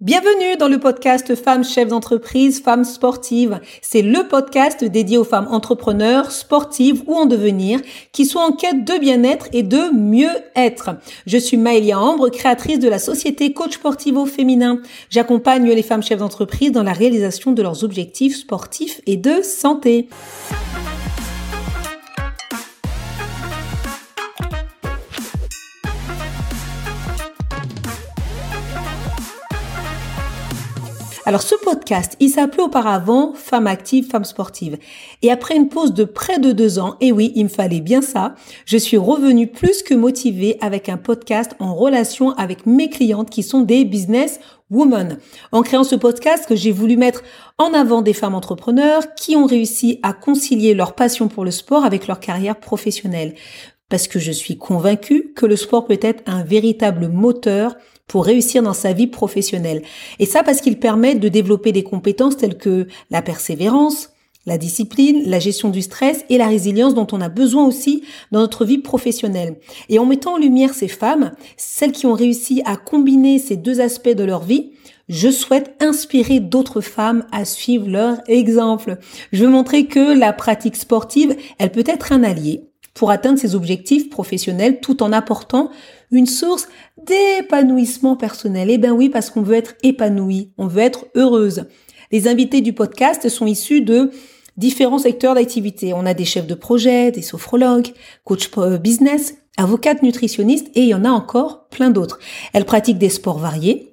Bienvenue dans le podcast Femmes chefs d'entreprise, Femmes sportives. C'est le podcast dédié aux femmes entrepreneurs, sportives ou en devenir, qui sont en quête de bien-être et de mieux être. Je suis Maëlia Ambre, créatrice de la société Coach Sportivo Féminin. J'accompagne les femmes chefs d'entreprise dans la réalisation de leurs objectifs sportifs et de santé. Alors ce podcast, il s'appelait auparavant Femmes actives, femmes sportives. Et après une pause de près de deux ans, et oui, il me fallait bien ça, je suis revenue plus que motivée avec un podcast en relation avec mes clientes qui sont des business women. En créant ce podcast, que j'ai voulu mettre en avant des femmes entrepreneurs qui ont réussi à concilier leur passion pour le sport avec leur carrière professionnelle parce que je suis convaincue que le sport peut être un véritable moteur pour réussir dans sa vie professionnelle. Et ça parce qu'il permet de développer des compétences telles que la persévérance, la discipline, la gestion du stress et la résilience dont on a besoin aussi dans notre vie professionnelle. Et en mettant en lumière ces femmes, celles qui ont réussi à combiner ces deux aspects de leur vie, je souhaite inspirer d'autres femmes à suivre leur exemple. Je veux montrer que la pratique sportive, elle peut être un allié pour atteindre ses objectifs professionnels tout en apportant une source d'épanouissement personnel. Eh ben oui, parce qu'on veut être épanoui, on veut être heureuse. Les invités du podcast sont issus de différents secteurs d'activité. On a des chefs de projet, des sophrologues, coach euh, business, avocates nutritionnistes et il y en a encore plein d'autres. Elles pratiquent des sports variés,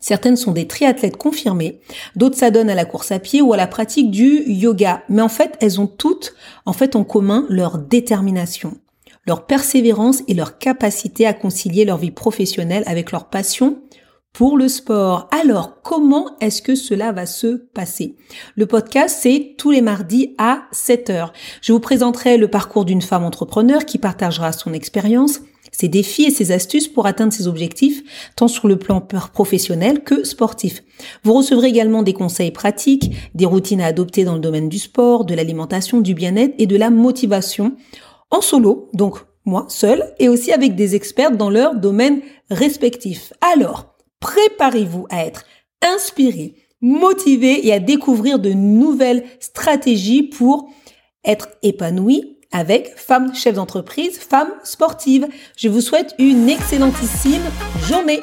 Certaines sont des triathlètes confirmés, d'autres s'adonnent à la course à pied ou à la pratique du yoga. Mais en fait, elles ont toutes en fait en commun leur détermination, leur persévérance et leur capacité à concilier leur vie professionnelle avec leur passion pour le sport. Alors, comment est-ce que cela va se passer? Le podcast, c'est tous les mardis à 7 heures. Je vous présenterai le parcours d'une femme entrepreneur qui partagera son expérience, ses défis et ses astuces pour atteindre ses objectifs, tant sur le plan professionnel que sportif. Vous recevrez également des conseils pratiques, des routines à adopter dans le domaine du sport, de l'alimentation, du bien-être et de la motivation, en solo, donc moi seul, et aussi avec des experts dans leur domaine respectif. Alors, préparez-vous à être inspiré, motivé et à découvrir de nouvelles stratégies pour être épanoui, avec Femmes chefs d'entreprise, Femmes sportives. Je vous souhaite une excellentissime journée.